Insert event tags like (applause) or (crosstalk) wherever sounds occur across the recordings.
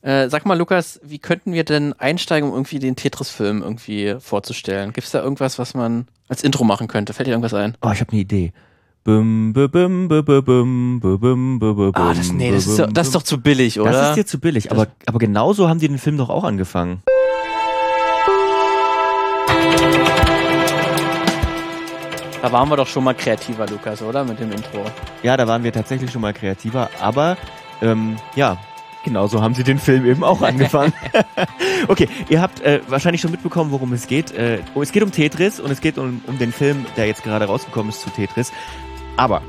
Äh, sag mal, Lukas, wie könnten wir denn einsteigen, um irgendwie den Tetris-Film irgendwie vorzustellen? Gibt es da irgendwas, was man als Intro machen könnte? Fällt dir irgendwas ein? Oh, ich habe eine Idee. Bum, bum, bum, ah, das, nee, das, ist doch, das ist doch zu billig, oder? Das ist dir zu billig, aber, aber genauso haben die den Film doch auch angefangen. Da waren wir doch schon mal kreativer, Lukas, oder? Mit dem Intro. Ja, da waren wir tatsächlich schon mal kreativer, aber ähm, ja, genauso haben sie den Film eben auch angefangen. (laughs) okay, ihr habt äh, wahrscheinlich schon mitbekommen, worum es geht. Äh, oh, es geht um Tetris und es geht um, um den Film, der jetzt gerade rausgekommen ist zu Tetris. Aber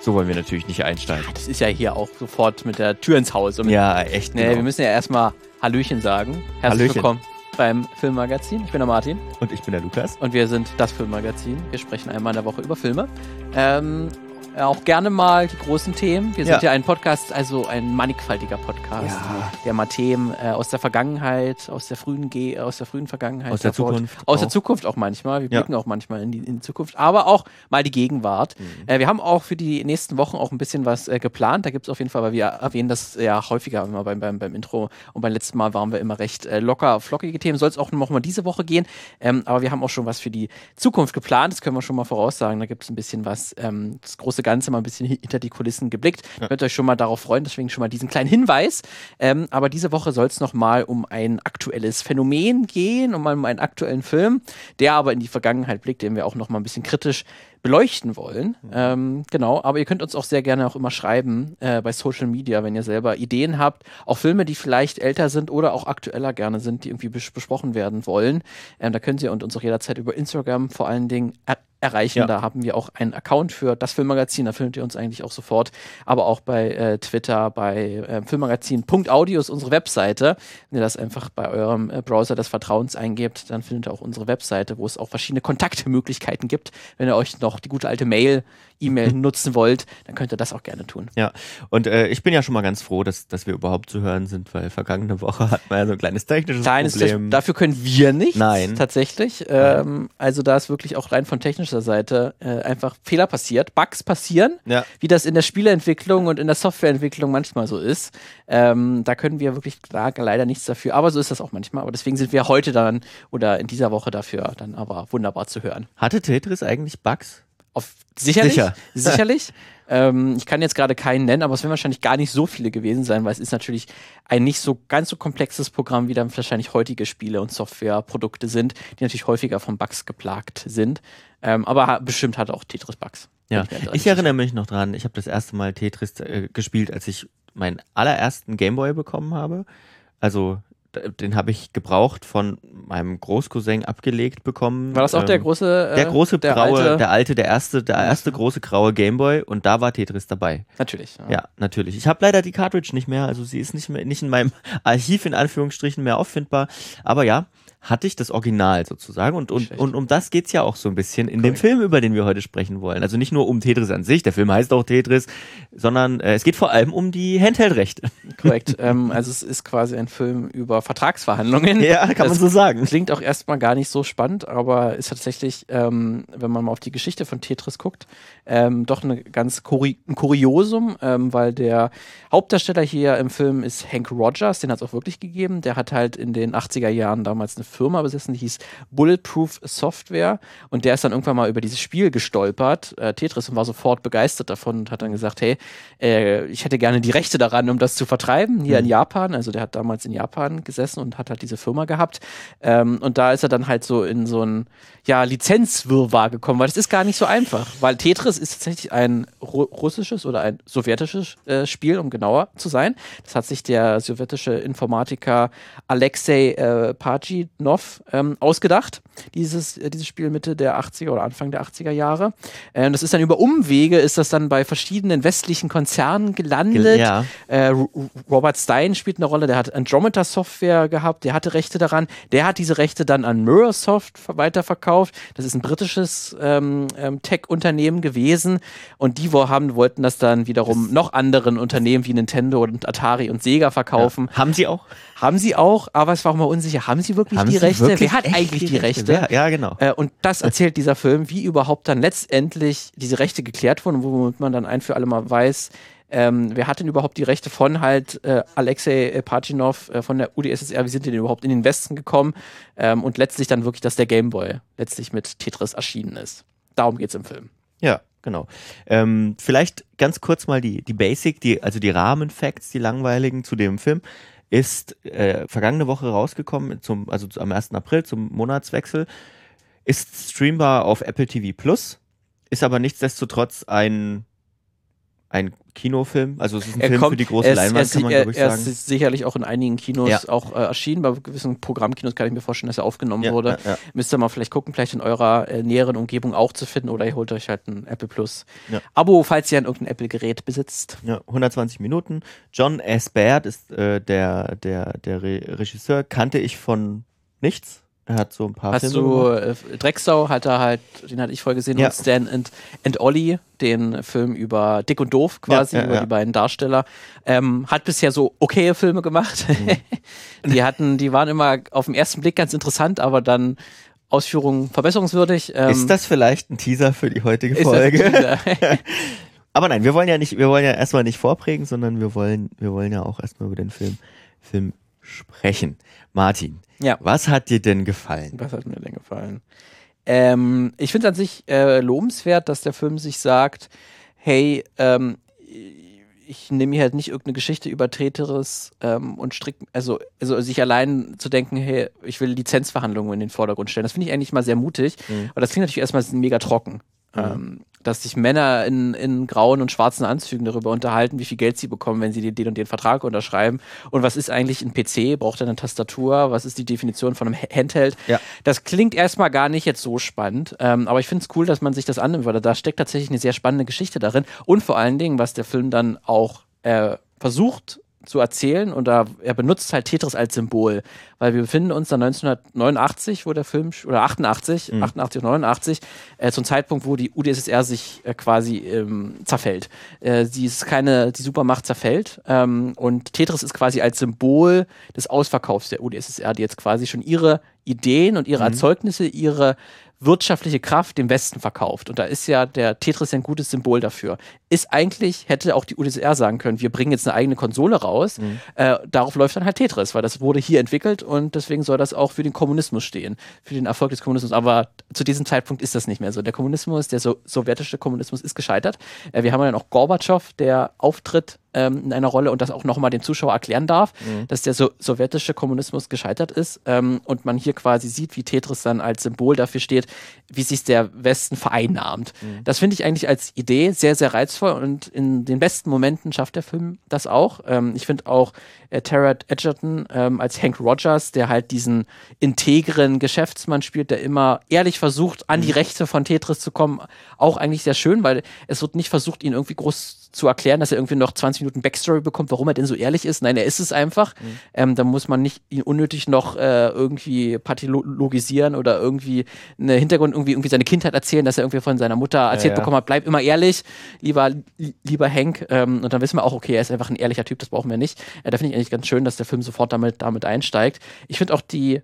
so wollen wir natürlich nicht einsteigen. Das ist ja hier auch sofort mit der Tür ins Haus. Und Ja, echt. Nee, genau. wir müssen ja erstmal Hallöchen sagen. Herzlich Hallöchen. willkommen beim Filmmagazin. Ich bin der Martin Und ich bin der Lukas. und wir sind das Filmmagazin. Wir sprechen einmal in der Woche über Filme. Ähm, auch gerne mal die großen Themen. Wir sind Ja. ja ein Podcast, also ein mannigfaltiger Podcast, Ja. der mal Themen äh, aus der Vergangenheit, aus der frühen Ge aus der frühen Vergangenheit, Aus der hervorholt. Zukunft aus der auch. Zukunft auch manchmal. Wir Ja. blicken auch manchmal in die, in die Zukunft, aber auch mal die Gegenwart. Mhm. Äh, wir haben auch für die nächsten Wochen auch ein bisschen was äh, geplant. Da gibt es auf jeden Fall, weil wir erwähnen das ja häufiger immer beim, beim, beim Intro und beim letzten Mal waren wir immer recht äh, locker, flockige Themen. Soll es auch noch mal diese Woche gehen. Ähm, aber wir haben auch schon was für die Zukunft geplant. Das können wir schon mal voraussagen. Da gibt es ein bisschen was, ähm, das große Ganze mal ein bisschen hi- hinter die Kulissen geblickt. Könnt euch schon mal darauf freuen. Deswegen schon mal diesen kleinen Hinweis. Ähm, aber diese Woche soll es noch mal um ein aktuelles Phänomen gehen, um, um einen aktuellen Film, der aber in die Vergangenheit blickt, den wir auch noch mal ein bisschen kritisch beleuchten wollen. Ähm, genau, aber ihr könnt uns auch sehr gerne auch immer schreiben äh, bei Social Media, wenn ihr selber Ideen habt. Auch Filme, die vielleicht älter sind oder auch aktueller gerne sind, die irgendwie bes besprochen werden wollen. Ähm, da könnt ihr uns auch jederzeit über Instagram vor allen Dingen er erreichen. Ja. Da haben wir auch einen Account für das Filmmagazin, da findet ihr uns eigentlich auch sofort. Aber auch bei äh, Twitter, bei äh, Filmmagazin.audio ist unsere Webseite. Wenn ihr das einfach bei eurem äh, Browser des Vertrauens eingebt, dann findet ihr auch unsere Webseite, wo es auch verschiedene Kontaktmöglichkeiten gibt. Wenn ihr euch noch die gute alte Mail, E-Mail nutzen wollt, dann könnt ihr das auch gerne tun. Ja, und äh, ich bin ja schon mal ganz froh, dass, dass wir überhaupt zu hören sind, weil vergangene Woche hatten wir ja so ein kleines technisches Kleines Problem. dafür können wir nichts. Nein. Tatsächlich. Ähm, also da ist wirklich auch rein von technischer Seite äh, einfach Fehler passiert, Bugs passieren, Ja. wie das in der Spieleentwicklung und in der Softwareentwicklung manchmal so ist. Ähm, da können wir wirklich klar, leider nichts dafür. Aber so ist das auch manchmal. Aber deswegen sind wir heute dann oder in dieser Woche dafür dann aber wunderbar zu hören. Hatte Tetris eigentlich Bugs? Auf, sicherlich. Sicher. (laughs) Sicherlich. ähm, ich kann jetzt gerade keinen nennen, aber es werden wahrscheinlich gar nicht so viele gewesen sein, weil es ist natürlich ein nicht so ganz so komplexes Programm, wie dann wahrscheinlich heutige Spiele und Softwareprodukte sind, die natürlich häufiger von Bugs geplagt sind. Ähm, aber bestimmt hat auch Tetris Bugs. Ja, ich sicher. erinnere mich noch dran, ich habe das erste Mal Tetris äh, gespielt, als ich meinen allerersten Gameboy bekommen habe. Also den habe ich gebraucht von meinem Großcousin abgelegt bekommen. War das auch der Ähm, große? Äh, der große der graue, alte? der alte, der erste, der erste große graue Gameboy und da war Tetris dabei. Natürlich. Ja, natürlich. Ich habe leider die Cartridge nicht mehr, also sie ist nicht mehr nicht in meinem (laughs) Archiv in Anführungsstrichen mehr auffindbar. Aber ja, hatte ich das Original sozusagen und, und, Schlecht. und um das geht's ja auch so ein bisschen in dem Korrekt. Film, über den wir heute sprechen wollen. Also nicht nur um Tetris an sich, der Film heißt auch Tetris, sondern äh, es geht vor allem um die Handheld-Rechte. Korrekt. (laughs) ähm, also es ist quasi ein Film über Vertragsverhandlungen. Ja, kann man Das so sagen. Klingt auch erstmal gar nicht so spannend, aber ist tatsächlich, ähm, wenn man mal auf die Geschichte von Tetris guckt, ähm, doch eine ganz Kuri ein Kuriosum, ähm, weil der Hauptdarsteller hier im Film ist Hank Rogers, den hat es auch wirklich gegeben. Der hat halt in den 80er Jahren damals eine Firma besessen, die hieß Bulletproof Software und der ist dann irgendwann mal über dieses Spiel gestolpert, äh, Tetris, und war sofort begeistert davon und hat dann gesagt, hey, äh, ich hätte gerne die Rechte daran, um das zu vertreiben, hier in Japan. Also der hat damals in Japan gesessen und hat halt diese Firma gehabt. Ähm, und da ist er dann halt so in so ein ja, Lizenzwirrwarr gekommen, weil das ist gar nicht so einfach. Weil Tetris ist tatsächlich ein ru russisches oder ein sowjetisches äh, Spiel, um genauer zu sein. Das hat sich der sowjetische Informatiker Alexei äh, Pajitnov ähm, ausgedacht, dieses, äh, dieses Spiel Mitte der 80er oder Anfang der 80er Jahre. Ähm, das ist dann über Umwege, ist das dann bei verschiedenen westlichen Konzernen gelandet. Ja. Äh, Ro- Robert Stein spielt eine Rolle, der hat Andromeda Software gehabt, der hatte Rechte daran, der hat diese Rechte dann an Mirrorsoft ver- weiterverkauft. Das ist ein britisches ähm, ähm, Tech-Unternehmen gewesen und die wo haben, wollten das dann wiederum noch anderen Unternehmen wie Nintendo und Atari und Sega verkaufen. Haben sie auch? Haben sie auch, aber es war auch mal unsicher, haben sie wirklich Haben die Rechte? Wer hat eigentlich die Rechte? Wer, ja, genau. Äh, und das erzählt dieser Film, wie überhaupt dann letztendlich diese Rechte geklärt wurden, womit man dann ein für alle Mal weiß, ähm, wer hat denn überhaupt die Rechte von halt äh, Alexei Pajinov äh, von der UdSSR, wie sind die denn überhaupt in den Westen gekommen ähm, und letztlich dann wirklich, dass der Gameboy letztlich mit Tetris erschienen ist. Darum geht's im Film. Ja, genau. Ähm, vielleicht ganz kurz mal die, die Basic, die, also die Rahmenfacts, die langweiligen zu dem Film. Ist äh, vergangene Woche rausgekommen, zum, also am 1. April zum Monatswechsel. Ist streambar auf Apple TV Plus, ist aber nichtsdestotrotz ein ein Kinofilm. Also es ist ein Er Film kommt- für die große er ist, Leinwand, er, kann man er, glaube ich er sagen. ist sicherlich auch in einigen Kinos Ja. auch äh, erschienen. Bei gewissen Programmkinos kann ich mir vorstellen, dass er aufgenommen Ja, wurde. ja. Müsst ihr mal vielleicht gucken, vielleicht in eurer äh, näheren Umgebung auch zu finden oder ihr holt euch halt ein Apple Plus. Abo, falls ihr ein irgendein Apple-Gerät besitzt. Ja, 120 Minuten. John S. Baird ist äh, der, der, der Re Regisseur. Kannte ich von nichts. Er hat so ein paar Hast Filme du gemacht. äh, Drecksau, hat er halt, den hatte ich vorher gesehen, Ja. und Stan and, and Ollie, den Film über Dick und Doof quasi, Ja, ja, über die beiden Darsteller. Ähm, hat bisher so okaye Filme gemacht. Mhm. (laughs) die hatten, die waren immer auf den ersten Blick ganz interessant, aber dann Ausführungen verbesserungswürdig. Ähm, ist das vielleicht ein Teaser für die heutige Folge? (laughs) Aber nein, wir wollen ja nicht, wir wollen ja erstmal nicht vorprägen, sondern wir wollen, wir wollen ja auch erstmal über den Film, Film sprechen. Martin, Ja. was hat dir denn gefallen? Was hat mir denn gefallen? Ähm, ich finde an sich äh, lobenswert, dass der Film sich sagt, hey, ähm, ich nehme mir halt nicht irgendeine Geschichte über Treteres ähm, und strick, also, also sich allein zu denken, hey, ich will Lizenzverhandlungen in den Vordergrund stellen. Das finde ich eigentlich mal sehr mutig. Mhm. Aber das klingt natürlich erstmal mega trocken. Ähm, dass sich Männer in, in grauen und schwarzen Anzügen darüber unterhalten, wie viel Geld sie bekommen, wenn sie den, den und den Vertrag unterschreiben. Und was ist eigentlich ein PC? Braucht er eine Tastatur? Was ist die Definition von einem Ha- Handheld? Ja. Das klingt erstmal gar nicht jetzt so spannend, ähm, aber ich finde es cool, dass man sich das annimmt, weil da steckt tatsächlich eine sehr spannende Geschichte darin. Und vor allen Dingen, was der Film dann auch äh, versucht zu erzählen und da er benutzt halt Tetris als Symbol, weil wir befinden uns dann 1989, wo der Film oder 88, 88 und 89, äh, zum Zeitpunkt, wo die UdSSR sich äh, quasi ähm, zerfällt. Äh, sie ist keine, die Supermacht zerfällt ähm, und Tetris ist quasi als Symbol des Ausverkaufs der UdSSR, die jetzt quasi schon ihre Ideen und ihre Erzeugnisse, ihre wirtschaftliche Kraft dem Westen verkauft. Und da ist ja der Tetris ein gutes Symbol dafür. Ist eigentlich, hätte auch die UdSSR sagen können, wir bringen jetzt eine eigene Konsole raus. Äh, darauf läuft dann halt Tetris, weil das wurde hier entwickelt und deswegen soll das auch für den Kommunismus stehen, für den Erfolg des Kommunismus. Aber zu diesem Zeitpunkt ist das nicht mehr so. Der Kommunismus, der so sowjetische Kommunismus ist gescheitert. Äh, wir haben dann auch Gorbatschow, der auftritt ähm, in einer Rolle und das auch nochmal dem Zuschauer erklären darf, dass der so sowjetische Kommunismus gescheitert ist ähm, und man hier quasi sieht, wie Tetris dann als Symbol dafür steht, wie sich der Westen vereinnahmt. Das finde ich eigentlich als Idee sehr, sehr reizvoll und in den besten Momenten schafft der Film das auch. Ähm, ich finde auch äh, Tara Edgerton ähm, als Hank Rogers, der halt diesen integren Geschäftsmann spielt, der immer ehrlich versucht, an die Rechte von Tetris zu kommen, auch eigentlich sehr schön, weil es wird nicht versucht, ihn irgendwie groß zu erklären, dass er irgendwie noch 20 Minuten Backstory bekommt, warum er denn so ehrlich ist. Nein, er ist es einfach. Ähm, da muss man nicht ihn unnötig noch äh, irgendwie pathologisieren oder irgendwie eine Hintergrund, irgendwie, irgendwie seine Kindheit erzählen, dass er irgendwie von seiner Mutter erzählt ja. bekommen hat, bleib immer ehrlich, lieber, li- lieber Hank. Ähm, und dann wissen wir auch, okay, er ist einfach ein ehrlicher Typ, das brauchen wir nicht. Äh, da finde ich eigentlich ganz schön, dass der Film sofort damit, damit einsteigt. Ich finde auch die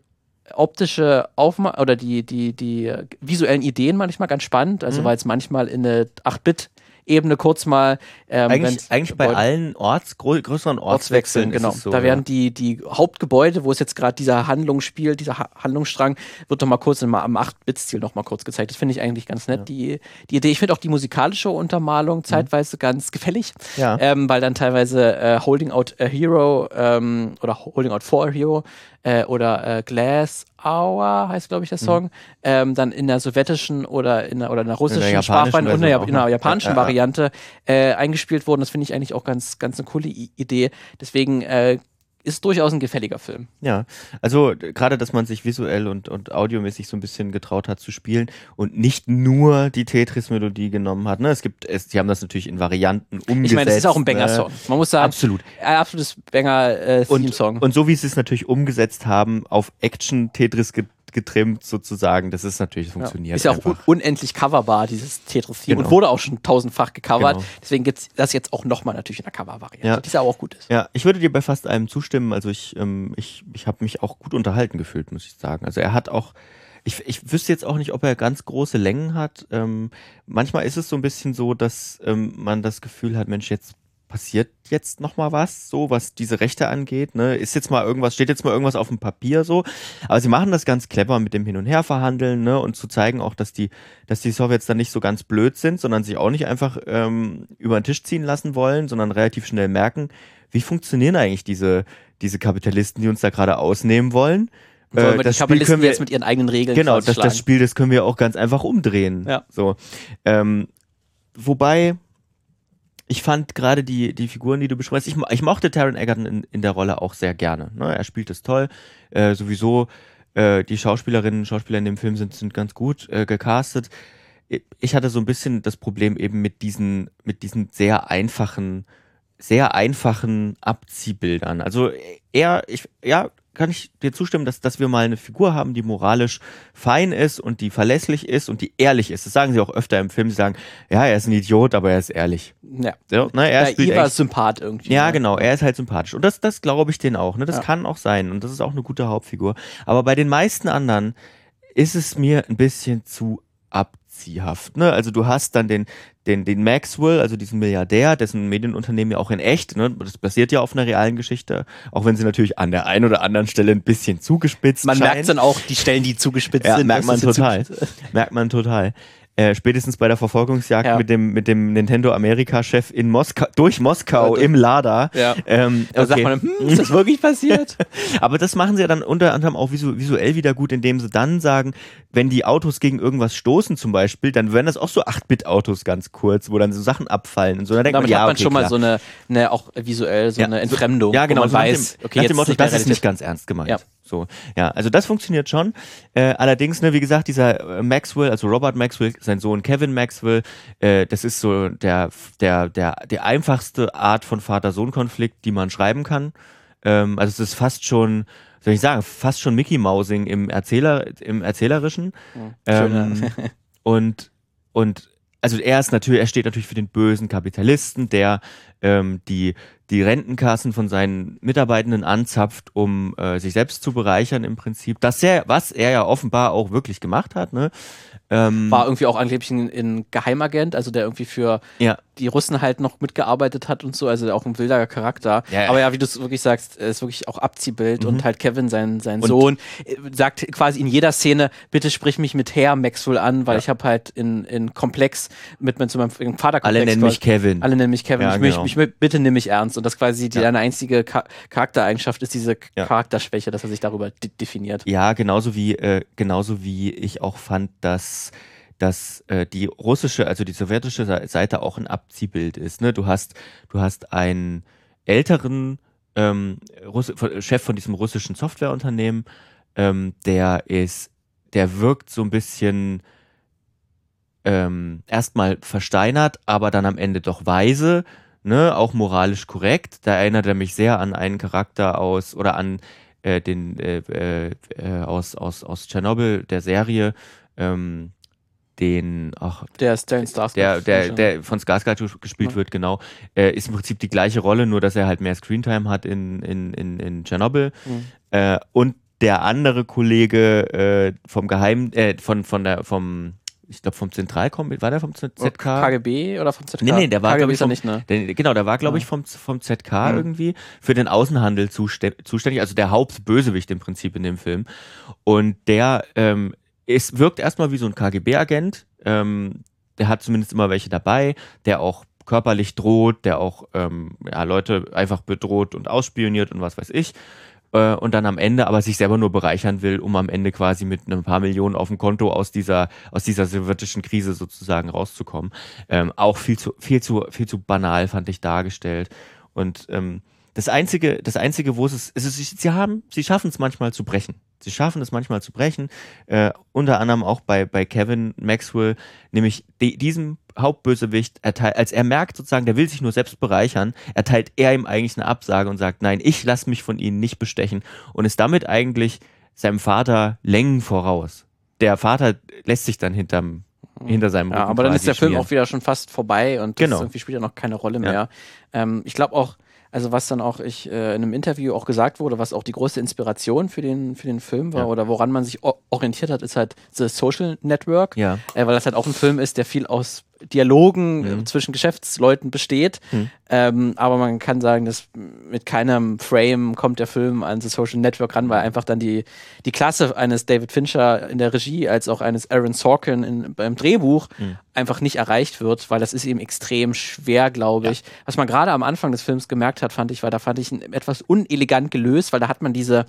optische Aufma oder die, die, die visuellen Ideen manchmal ganz spannend, also weil es manchmal in eine 8-Bit Ebene kurz mal ähm, Eigentlich, eigentlich bei allen Orts, grö größeren Ortswechseln, Ortswechseln, genau. so, da ja. werden die, die Hauptgebäude, wo es jetzt gerade dieser Handlung spielt, dieser ha Handlungsstrang, wird doch mal kurz im, am 8-Bit-Stil noch mal kurz gezeigt. Das finde ich eigentlich ganz nett, die, die Idee. Ich finde auch die musikalische Untermalung zeitweise ganz gefällig, Mhm. Ja. ähm, weil dann teilweise äh, Holding Out a Hero ähm, oder Holding Out for a Hero äh, oder äh, Glass Hour heißt, glaube ich, der Song, ähm, dann in der sowjetischen oder in der, oder in der russischen japanischen Sprachvariante und in der, in der japanischen Ja, ja, ja. Variante äh, eingespielt wurden. Das finde ich eigentlich auch ganz, ganz eine coole I Idee. Deswegen äh, ist durchaus ein gefälliger Film. Ja, also gerade, dass man sich visuell und, und audiomäßig so ein bisschen getraut hat zu spielen und nicht nur die Tetris-Melodie genommen hat. Ne? Es gibt, es, die haben das natürlich in Varianten umgesetzt. Ich meine, das ist auch ein ne? Banger-Song. Man muss sagen, Absolut. ein absolutes Banger-Theme-Song. Und so wie sie es natürlich umgesetzt haben, auf Action-Tetris get getrimmt sozusagen, das ist natürlich, funktioniert Ist ja auch un einfach. unendlich coverbar, dieses Tetris-Theme. Genau. Und wurde auch schon tausendfach gecovert. Genau. Deswegen gibt es das jetzt auch nochmal natürlich in der Cover-Variante, Ja. die auch gut ist. Ja, ich würde dir bei fast allem zustimmen. Also ich, ähm, ich, ich habe mich auch gut unterhalten gefühlt, muss ich sagen. Also er hat auch, ich, ich wüsste jetzt auch nicht, ob er ganz große Längen hat. Ähm, manchmal ist es so ein bisschen so, dass ähm, man das Gefühl hat, Mensch, jetzt passiert jetzt noch mal was, so was diese Rechte angeht. Ne? Ist jetzt mal irgendwas, steht jetzt mal irgendwas auf dem Papier so. Aber sie machen das ganz clever mit dem Hin und Her verhandeln ne? und zu zeigen auch, dass die, dass die Sowjets dann nicht so ganz blöd sind, sondern sich auch nicht einfach ähm, über den Tisch ziehen lassen wollen, sondern relativ schnell merken, wie funktionieren eigentlich diese, diese Kapitalisten, die uns da gerade ausnehmen wollen. Wollen wir das die Spiel können wir jetzt mit ihren eigenen Regeln Genau, das, das Spiel, das können wir auch ganz einfach umdrehen. Ja. So. Ähm, wobei, ich fand gerade die, die Figuren, die du beschreibst, ich, ich mochte Taron Egerton in, in der Rolle auch sehr gerne. Ne? Er spielt es toll. Äh, sowieso, äh, die Schauspielerinnen und Schauspieler in dem Film sind, sind ganz gut äh, gecastet. Ich hatte so ein bisschen das Problem eben mit diesen, mit diesen sehr einfachen, sehr einfachen Abziehbildern. Also er, ich, ja, kann ich dir zustimmen, dass, dass wir mal eine Figur haben, die moralisch fein ist und die verlässlich ist und die ehrlich ist. Das sagen sie auch öfter im Film. Sie sagen, ja, er ist ein Idiot, aber er ist ehrlich. Ja. So, ne, er ja, echt- ist Sympath irgendwie. ja, ne? genau, er ist halt sympathisch. Und das, das glaube ich den auch. Ne? Das Ja. kann auch sein. Und das ist auch eine gute Hauptfigur. Aber bei den meisten anderen ist es mir ein bisschen zu abziehhaft. Ne? Also du hast dann den, den, den Maxwell, also diesen Milliardär, dessen Medienunternehmen ja auch in echt, ne? das basiert ja auf einer realen Geschichte, auch wenn sie natürlich an der einen oder anderen Stelle ein bisschen zugespitzt Man scheint. merkt dann auch die Stellen, die zugespitzt Ja, sind. merkt man total. Merkt man total. Äh, spätestens bei der Verfolgungsjagd Ja. mit dem, mit dem Nintendo Amerika-Chef in Moskau, durch Moskau Ja, im Lada. Ja. Ähm, Da sagt okay. man, hm, ist das wirklich passiert? (laughs) Aber das machen sie ja dann unter anderem auch visu visuell wieder gut, indem sie dann sagen, wenn die Autos gegen irgendwas stoßen zum Beispiel, dann werden das auch so 8-Bit-Autos ganz kurz, wo dann so Sachen abfallen und so. Dann denkt Damit man, ja, hat man okay, schon mal klar. so eine, eine, auch visuell so eine Entfremdung, ja, genau, man so weiß, dem, okay, nach jetzt dem Motto, das ist nicht ganz ernst gemeint. Ja. So, ja, also das funktioniert schon. Äh, allerdings, ne, wie gesagt, dieser Maxwell, also Robert Maxwell, sein Sohn Kevin Maxwell, äh, das ist so der, der, der, die einfachste Art von Vater-Sohn-Konflikt, die man schreiben kann. Ähm, also es ist fast schon, soll ich sagen, fast schon Mickey Mousing im Erzähler, im Erzählerischen. Schöner. Ähm, (laughs) und, und also er ist natürlich, er steht natürlich für den bösen Kapitalisten, der ähm, die, die Rentenkassen von seinen Mitarbeitenden anzapft, um äh, sich selbst zu bereichern im Prinzip. Das er, was er ja offenbar auch wirklich gemacht hat, ne? Ähm, War irgendwie auch angeblich ein, ein Geheimagent, also der irgendwie für ja, die Russen halt noch mitgearbeitet hat und so, also auch ein wilder Charakter. Ja. Aber ja, wie du es wirklich sagst, er ist wirklich auch Abziehbild und halt Kevin, sein, sein Und- Sohn, äh, sagt quasi in jeder Szene, bitte sprich mich mit Herr Maxwell an, weil Ja. ich habe halt in, in Komplex mit, mit so meinem Vater alle nennen mich Kevin. Alle nennen mich Kevin. Ja, ich genau. mich mit- bitte nimm mich ernst. Und das quasi die, Ja. deine einzige Cha Charaktereigenschaft ist diese Ja. Charakterschwäche, dass er sich darüber de definiert. Ja, genauso wie, äh, genauso wie ich auch fand, dass, dass äh, die russische, also die sowjetische Se- Seite auch ein Abziehbild ist. Ne? Du hast, du hast einen älteren ähm, Russ von- Chef von diesem russischen Softwareunternehmen, ähm, der ist, der wirkt so ein bisschen ähm, erstmal versteinert, aber dann am Ende doch weise, ne, auch moralisch korrekt. Da erinnert er mich sehr an einen Charakter aus oder an äh, den äh, äh, äh, aus, aus, aus Tschernobyl, der Serie, ähm, den, ach, Der Stellan Skarsgård. der, der, der von Skarsgård gespielt Ja. wird, genau, äh, ist im Prinzip die gleiche Rolle, nur dass er halt mehr Screentime hat in, in, in, in Tschernobyl. Mhm. Äh, und der andere Kollege äh, vom Geheim, äh, von, von der, vom, ich glaube vom Zentralkom, war der vom Z- ZK? KGB oder vom ZK? Nee, nee, der war, glaube ich, vom, nicht, ne? der, genau, der war, glaube ich, vom, vom ZK Mhm. irgendwie für den Außenhandel zustä- zuständig, also der Hauptbösewicht im Prinzip in dem Film. Und der ähm, ist, wirkt erstmal wie so ein KGB-Agent. Ähm, der hat zumindest immer welche dabei, der auch körperlich droht, der auch ähm, ja, Leute einfach bedroht und ausspioniert und was weiß ich. Äh, und dann am Ende aber sich selber nur bereichern will, um am Ende quasi mit ein paar Millionen auf dem Konto aus dieser, aus dieser sowjetischen Krise sozusagen rauszukommen. Ähm, auch viel zu, viel zu, viel zu banal fand ich dargestellt. Und ähm, das einzige, das einzige, wo es ist, ist es, sie haben, sie schaffen es manchmal zu brechen. Sie schaffen es manchmal zu brechen. Äh, unter anderem auch bei, bei Kevin Maxwell, nämlich die, diesem Hauptbösewicht, erteilt, als er merkt sozusagen, der will sich nur selbst bereichern, erteilt er ihm eigentlich eine Absage und sagt, nein, ich lasse mich von ihnen nicht bestechen und ist damit eigentlich seinem Vater Längen voraus. Der Vater lässt sich dann hinterm, hinter seinem Ja, Rücken aber dann ist der Film schmieren. auch wieder schon fast vorbei und das Genau. irgendwie spielt ja noch keine Rolle Ja. mehr. Ähm, ich glaube auch, also was dann auch ich äh, in einem Interview auch gesagt wurde, was auch die größte Inspiration für den für den Film war Ja. oder woran man sich orientiert hat, ist halt The Social Network, Ja. äh, weil das halt auch ein Film ist, der viel aus Dialogen Mhm. zwischen Geschäftsleuten besteht. Mhm. Ähm, aber man kann sagen, dass mit keinem Frame kommt der Film an The Social Network ran, weil einfach dann die, die Klasse eines David Fincher in der Regie als auch eines Aaron Sorkin in, beim Drehbuch Mhm. einfach nicht erreicht wird, weil das ist ihm extrem schwer, glaube ich. Was man gerade am Anfang des Films gemerkt hat, fand ich, weil da fand ich ihn etwas unelegant gelöst, weil da hat man diese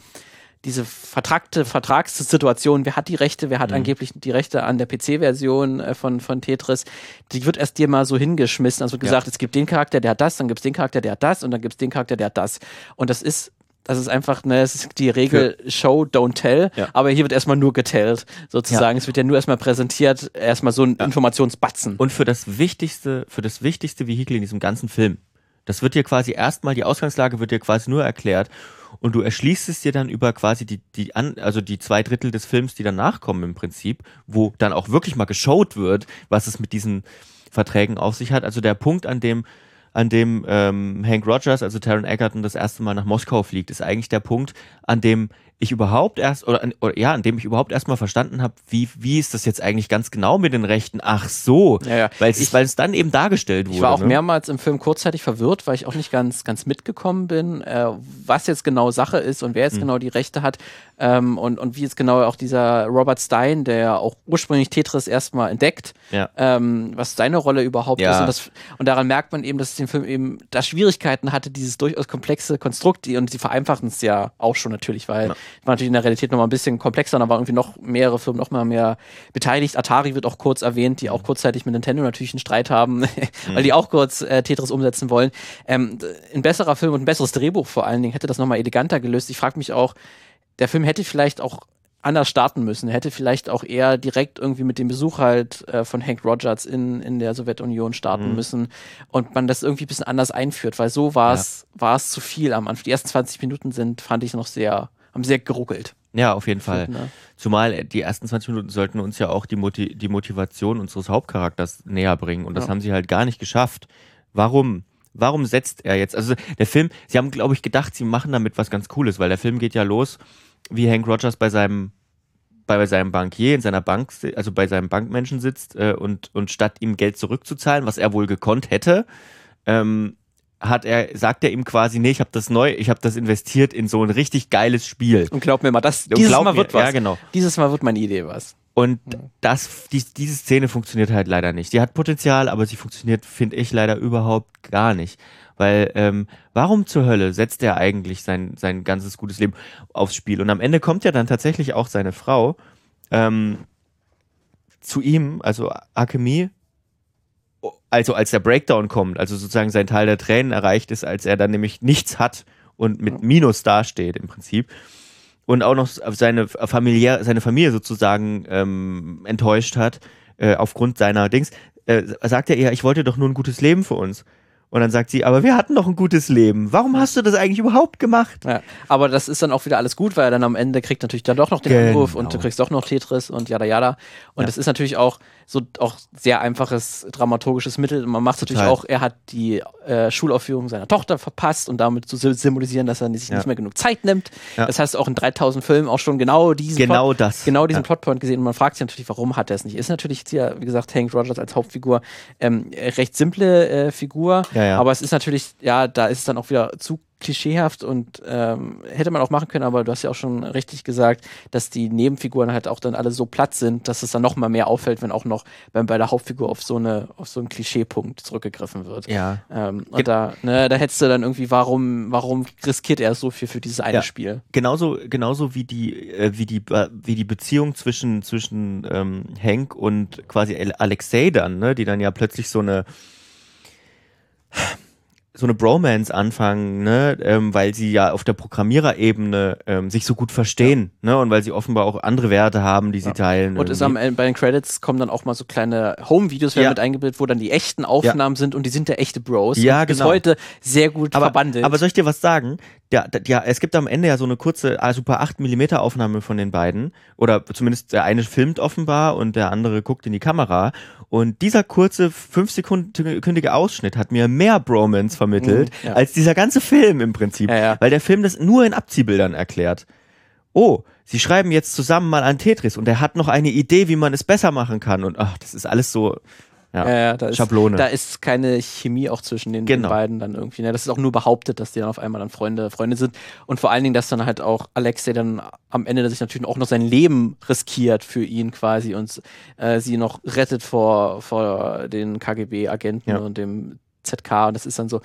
diese vertragte Vertragssituation, wer hat die Rechte, wer hat angeblich die Rechte an der PC-Version äh, von, von Tetris, die wird erst dir mal so hingeschmissen. Also wird gesagt, es gibt den Charakter, der hat das, dann gibt es den Charakter, der hat das und dann gibt es den Charakter, der hat das. Und das ist das ist einfach, ne, es ist die Regel Show, don't tell, Ja. aber hier wird erstmal nur getellt, sozusagen. Es wird ja nur erstmal präsentiert, erstmal so ein Informationsbatzen. Und für das wichtigste, für das wichtigste Vehikel in diesem ganzen Film. Das wird dir quasi erstmal, die Ausgangslage wird dir quasi nur erklärt und du erschließt es dir dann über quasi die, die an, also die zwei Drittel des Films, die danach kommen im Prinzip, wo dann auch wirklich mal geschaut wird, was es mit diesen Verträgen auf sich hat. Also der Punkt, an dem, an dem ähm, Hank Rogers, also Taron Egerton, das erste Mal nach Moskau fliegt, ist eigentlich der Punkt, an dem ich überhaupt erst, oder, oder ja, an dem ich überhaupt erstmal verstanden habe, wie, wie ist das jetzt eigentlich ganz genau mit den Rechten? Ach so, Ja, ja. weil es, es dann eben dargestellt wurde. Ich war auch ne? mehrmals im Film kurzzeitig verwirrt, weil ich auch nicht ganz, ganz mitgekommen bin, äh, was jetzt genau Sache ist und wer jetzt genau die Rechte hat ähm, und, und wie jetzt genau auch dieser Robert Stein, der ja auch ursprünglich Tetris erstmal entdeckt, Ja. ähm, was seine Rolle überhaupt ist. Und, das, und daran merkt man eben, dass den Film eben da Schwierigkeiten hatte, dieses durchaus komplexe Konstrukt, die, und sie vereinfachen es ja auch schon natürlich, weil. War natürlich in der Realität noch mal ein bisschen komplexer, da waren irgendwie noch mehrere Firmen noch mal mehr beteiligt. Atari wird auch kurz erwähnt, die auch kurzzeitig mit Nintendo natürlich einen Streit haben, (laughs) weil die auch kurz äh, Tetris umsetzen wollen. Ähm, ein besserer Film und ein besseres Drehbuch vor allen Dingen hätte das noch mal eleganter gelöst. Ich frage mich auch, der Film hätte vielleicht auch anders starten müssen. Er hätte vielleicht auch eher direkt irgendwie mit dem Besuch halt äh, von Hank Rogers in, in der Sowjetunion starten Mhm. müssen und man das irgendwie ein bisschen anders einführt, weil so war es war es zu viel am Anfang. Die ersten 20 Minuten sind, fand ich noch sehr, haben sehr geruckelt. Ja, auf jeden Fall. Ne? Zumal äh, die ersten 20 Minuten sollten uns ja auch die, Moti die Motivation unseres Hauptcharakters näher bringen. Und das Ja. haben sie halt gar nicht geschafft. Warum? Warum setzt er jetzt? Also der Film, sie haben, glaube ich, gedacht, sie machen damit was ganz Cooles, weil der Film geht ja los, wie Hank Rogers bei seinem bei seinem Bankier in seiner Bank, also bei seinem Bankmenschen sitzt äh, und, und statt ihm Geld zurückzuzahlen, was er wohl gekonnt hätte, ähm, hat er, sagt er ihm quasi, nee, ich habe das neu, ich habe das investiert in so ein richtig geiles Spiel. Und glaub mir mal, das, Und dieses glaub Mal mir, wird was. Ja, genau. Dieses Mal wird meine Idee was. Und das, die, diese Szene funktioniert halt leider nicht. Die hat Potenzial, aber sie funktioniert, finde ich, leider überhaupt gar nicht. Weil, ähm, warum zur Hölle setzt er eigentlich sein, sein ganzes gutes Leben aufs Spiel? Und am Ende kommt ja dann tatsächlich auch seine Frau ähm, zu ihm, also Akemi, also als der Breakdown kommt, also sozusagen sein Teil der Tränen erreicht ist, als er dann nämlich nichts hat und mit Minus dasteht im Prinzip und auch noch seine familiär, seine Familie sozusagen ähm, enttäuscht hat äh, aufgrund seiner Dings, äh, sagt er ihr, ich wollte doch nur ein gutes Leben für uns. Und dann sagt sie, aber wir hatten doch ein gutes Leben. Warum hast du das eigentlich überhaupt gemacht? Ja, aber das ist dann auch wieder alles gut, weil er dann am Ende kriegt natürlich dann doch noch den Genau. Anruf und du kriegst doch noch Tetris und jada jada. Und Ja. das ist natürlich auch so auch sehr einfaches dramaturgisches Mittel. Man macht natürlich Total. auch, er hat die äh, Schulaufführung seiner Tochter verpasst und damit zu sy- symbolisieren, dass er sich Ja. nicht mehr genug Zeit nimmt. Ja. Das heißt auch in 3000 Filmen auch schon genau diesen Genau Plot, das. genau diesen Ja. Plotpoint gesehen und man fragt sich natürlich, warum hat er es nicht? Ist natürlich jetzt hier, wie gesagt, Hank Rogers als Hauptfigur ähm, recht simple äh, Figur, aber es ist natürlich, ja, da ist es dann auch wieder zu klischeehaft und ähm, hätte man auch machen können, aber du hast ja auch schon richtig gesagt, dass die Nebenfiguren halt auch dann alle so platt sind, dass es dann noch mal mehr auffällt, wenn auch noch bei, bei der Hauptfigur auf so eine auf so einen Klischeepunkt zurückgegriffen wird. Ja. Ähm, und da, ne, da hättest du dann irgendwie, warum, warum riskiert er so viel für dieses eine Ja. Spiel? genauso, genauso wie die, äh, wie die, äh, wie die Beziehung zwischen, zwischen ähm, Hank und quasi Ale- Alexei dann, ne, die dann ja plötzlich so eine so eine Bromance anfangen, ne, ähm, weil sie ja auf der Programmiererebene ähm, sich so gut verstehen, ne, und weil sie offenbar auch andere Werte haben, die sie teilen. Und ist am Ende, bei den Credits kommen dann auch mal so kleine Home-Videos Ja. mit eingebildet, wo dann die echten Aufnahmen sind und die sind ja echte Bros. Ja, und bis genau. heute sehr gut aber, verbandelt. aber soll ich dir was sagen? Ja, ja, es gibt am Ende ja so eine kurze, ah, super 8 mm Aufnahme von den beiden. Oder zumindest der eine filmt offenbar und der andere guckt in die Kamera. Und dieser kurze, fünfsekündige Ausschnitt hat mir mehr Bromance vermittelt, Mhm, ja. als dieser ganze Film im Prinzip. Ja, ja. Weil der Film das nur in Abziehbildern erklärt. Oh, sie schreiben jetzt zusammen mal an Tetris und er hat noch eine Idee, wie man es besser machen kann. Und ach, das ist alles so. Ja. Äh, da ist, Schablone. Da ist keine Chemie auch zwischen den, Genau. den beiden dann irgendwie. Ne? Das ist auch nur behauptet, dass die dann auf einmal dann Freunde, Freunde sind. Und vor allen Dingen, dass dann halt auch Alexei dann am Ende sich natürlich auch noch sein Leben riskiert für ihn quasi und äh, sie noch rettet vor, vor den KGB-Agenten Ja. und dem ZK. Und das ist dann so,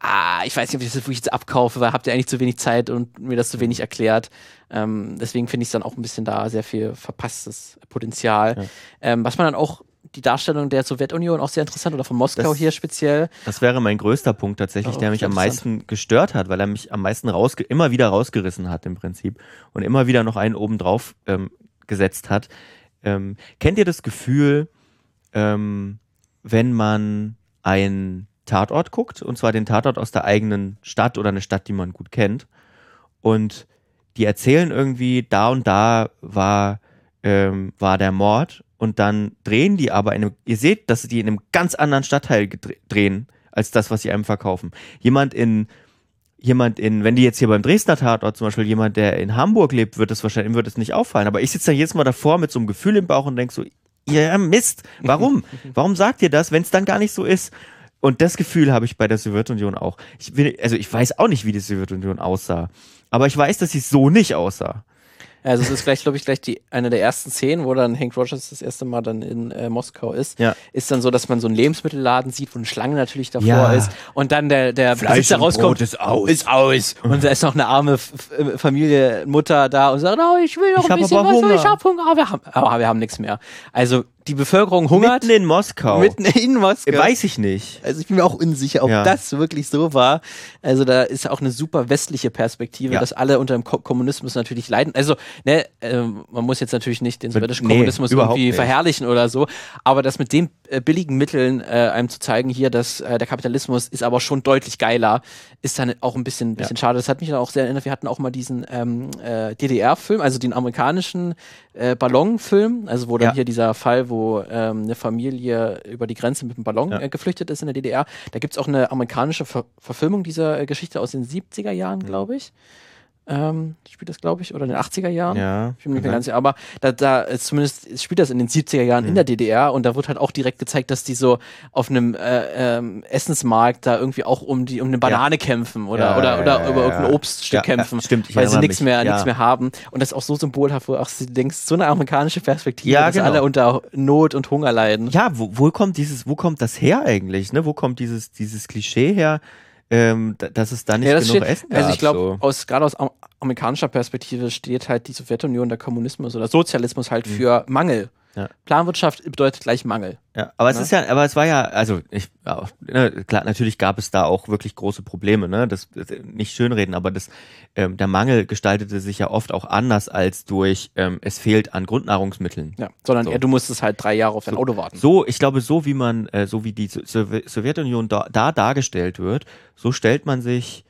ah, ich weiß nicht, ob ich das wirklich jetzt abkaufe, weil habt ihr eigentlich zu wenig Zeit und mir das zu wenig erklärt. Ähm, deswegen finde ich es dann auch ein bisschen da sehr viel verpasstes Potenzial. Ja. Ähm, was man dann auch die Darstellung der Sowjetunion auch sehr interessant oder von Moskau Das- hier speziell. Das wäre mein größter Punkt tatsächlich, Oh, der mich am meisten gestört hat, weil er mich am meisten rausge immer wieder rausgerissen hat im Prinzip und immer wieder noch einen oben drauf ähm, gesetzt hat. Ähm, kennt ihr das Gefühl, ähm, wenn man einen Tatort guckt, und zwar den Tatort aus der eigenen Stadt oder eine Stadt, die man gut kennt, und die erzählen irgendwie, da und da war, ähm, war der Mord und dann drehen die aber in einem, ihr seht, dass die in einem ganz anderen Stadtteil drehen, als das, was sie einem verkaufen. Jemand in, jemand in, wenn die jetzt hier beim Dresdner Tatort zum Beispiel, jemand, der in Hamburg lebt, wird es wahrscheinlich, ihm wird es nicht auffallen. Aber ich sitze da jedes Mal davor mit so einem Gefühl im Bauch und denk so, ja, Mist, warum? (laughs) warum sagt ihr das, wenn es dann gar nicht so ist? Und das Gefühl habe ich bei der Sowjetunion auch. Ich will, also ich weiß auch nicht, wie die Sowjetunion aussah. Aber ich weiß, dass sie so nicht aussah. Also es ist gleich, glaube ich, gleich die eine der ersten Szenen, wo dann Hank Rogers das erste Mal dann in äh, Moskau ist. Ja. Ist dann so, dass man so einen Lebensmittelladen sieht, wo eine Schlange natürlich davor Ja. ist und dann der, der Fleisch Besitzer rauskommt. Ist aus. Ist aus. Und da ist noch eine arme F F Familie, Mutter da und sagt, oh, ich will noch Ich ein bisschen was, Hunger. ich hab Hunger, aber wir haben, aber wir haben nichts mehr. Also die Bevölkerung hungert Mitten in Moskau. mitten in Moskau. Weiß ich nicht. Also ich bin mir auch unsicher, ob Ja. das wirklich so war. Also da ist auch eine super westliche Perspektive, Ja. dass alle unter dem Ko Kommunismus natürlich leiden. Also ne, ähm, man muss jetzt natürlich nicht den sowjetischen Nee, Kommunismus irgendwie nicht. verherrlichen oder so, aber das mit den äh, billigen Mitteln äh, einem zu zeigen hier, dass äh, der Kapitalismus ist aber schon deutlich geiler, ist dann auch ein bisschen, bisschen schade. Das hat mich dann auch sehr erinnert. Wir hatten auch mal diesen ähm, äh, DDR-Film, also den amerikanischen äh, Ballonfilm, also wo dann Ja. hier dieser Fall, wo ähm, eine Familie über die Grenze mit dem Ballon Ja. äh, geflüchtet ist in der DDR. Da gibt es auch eine amerikanische Ver Verfilmung dieser äh, Geschichte aus den 70er Jahren, glaube ich. Ähm, spielt das, glaube ich, oder in den 80er Jahren? Ja. Ich bin mir ganz sicher, aber da, da ist zumindest spielt das in den 70er Jahren Mhm. in der DDR und da wird halt auch direkt gezeigt, dass die so auf einem äh, ähm, Essensmarkt da irgendwie auch um die um eine Banane kämpfen oder Ja, oder, ja, oder ja, über ja. irgendein Obststück Ja, ja, kämpfen, stimmt, weil sie nichts mehr Ja. nichts mehr haben und das ist auch so symbolhaft, wo ach, du denkst so eine amerikanische Perspektive, Ja, dass genau. alle unter Not und Hunger leiden. Ja, wo, wo kommt dieses, wo kommt das her eigentlich? Ne? Wo kommt dieses, dieses Klischee her, ähm, da- dass es da nicht Ja, genug steht, Essen gab? also ich glaube, so. aus, gerade aus am- amerikanischer Perspektive steht halt die Sowjetunion, der Kommunismus oder Sozialismus halt Mhm. für Mangel. Ja. Planwirtschaft bedeutet gleich Mangel. Ja, aber es Ne? ist ja, aber es war ja, also ich, ja, ne, klar, natürlich gab es da auch wirklich große Probleme, ne? Das, das nicht schönreden, aber das, ähm, der Mangel gestaltete sich ja oft auch anders als durch ähm, es fehlt an Grundnahrungsmitteln. Ja, sondern So. eher, du musstest halt drei Jahre auf dein So. Auto warten. So, ich glaube, so wie man, äh, so wie die Sow- Sow- Sowjetunion da, da dargestellt wird, so stellt man sich,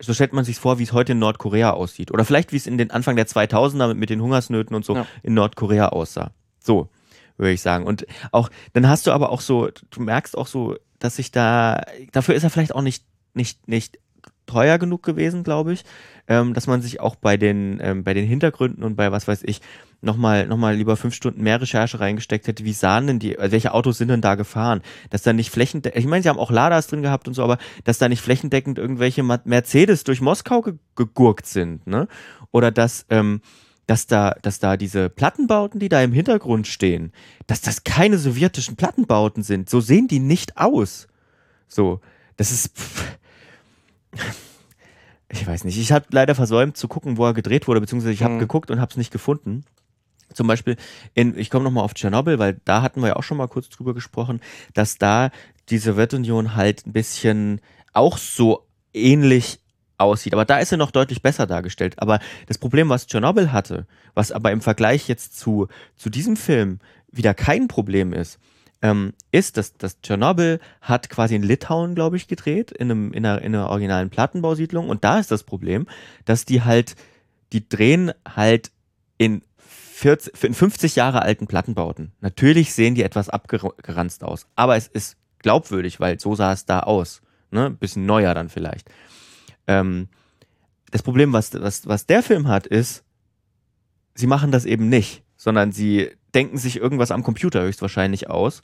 so stellt man sich vor, wie es heute in Nordkorea aussieht. Oder vielleicht wie es in den Anfang der 2000er mit, mit den Hungersnöten und so Ja. in Nordkorea aussah. So, würde ich sagen. Und auch, dann hast du aber auch so, du merkst auch so, dass sich da, dafür ist er vielleicht auch nicht, nicht, nicht teuer genug gewesen, glaube ich, ähm, dass man sich auch bei den, ähm, bei den Hintergründen und bei was weiß ich, nochmal noch lieber fünf Stunden mehr Recherche reingesteckt hätte, wie sahen denn die, also welche Autos sind denn da gefahren? Dass da nicht flächendeckend, ich meine, sie haben auch Ladas drin gehabt und so, aber dass da nicht flächendeckend irgendwelche Mercedes durch Moskau ge gegurkt sind, ne? Oder dass, ähm, dass da, dass da diese Plattenbauten, die da im Hintergrund stehen, dass das keine sowjetischen Plattenbauten sind. So sehen die nicht aus. So, das ist. Pff, ich weiß nicht. Ich habe leider versäumt zu gucken, wo er gedreht wurde, beziehungsweise ich habe Mhm. geguckt und habe es nicht gefunden. Zum Beispiel, in, ich komme nochmal auf Tschernobyl, weil da hatten wir ja auch schon mal kurz drüber gesprochen, dass da die Sowjetunion halt ein bisschen auch so ähnlich aussieht. Aber da ist sie noch deutlich besser dargestellt. Aber das Problem, was Tschernobyl hatte, was aber im Vergleich jetzt zu, zu diesem Film wieder kein Problem ist, ähm, ist, dass, dass Tschernobyl hat quasi in Litauen, glaube ich, gedreht, in, einem, in, einer, in einer originalen Plattenbausiedlung. Und da ist das Problem, dass die halt, die drehen halt in 40, in 50 Jahre alten Plattenbauten. Natürlich sehen die etwas abgeranzt aus, aber es ist glaubwürdig, weil so sah es da aus. Ne? Bisschen neuer dann vielleicht. Ähm, das Problem, was, was, was der Film hat, ist, sie machen das eben nicht, sondern sie denken sich irgendwas am Computer höchstwahrscheinlich aus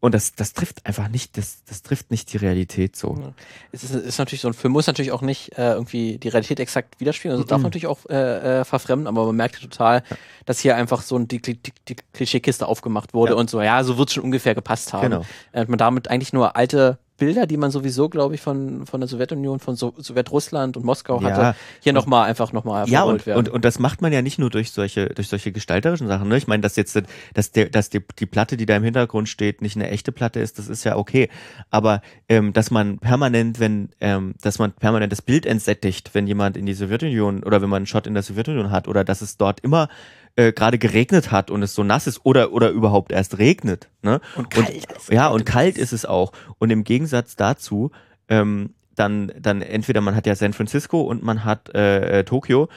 Und das, das trifft einfach nicht, das, das trifft nicht die Realität so. Ja. Es ist, ist, natürlich so ein Film, muss natürlich auch nicht äh, irgendwie die Realität exakt widerspiegeln. Also mhm. darf natürlich auch äh, äh, verfremden, aber man merkt total, ja. dass hier einfach so ein, die, die, die Klischeekiste aufgemacht wurde ja. und so, ja, so wird es schon ungefähr gepasst haben. Genau. Äh, man damit eigentlich nur alte Bilder, die man sowieso, glaube ich, von, von der Sowjetunion, von so Sowjetrussland und Moskau ja. hatte, hier nochmal einfach nochmal ja, und, werden. Und, und das macht man ja nicht nur durch solche, durch solche gestalterischen Sachen. Ne? Ich meine, dass jetzt dass, der, dass die, die Platte, die da im Hintergrund steht, nicht eine echte Platte ist, das ist ja okay. Aber ähm, dass man permanent, wenn, ähm, dass man permanent das Bild entsättigt, wenn jemand in die Sowjetunion oder wenn man einen Shot in der Sowjetunion hat oder dass es dort immer äh, gerade geregnet hat und es so nass ist oder oder überhaupt erst regnet. Ne? Und kalt. Und, ja, und kalt ist es auch. Und im Gegensatz dazu, ähm, dann, dann entweder man hat ja San Francisco und man hat äh, äh Tokio.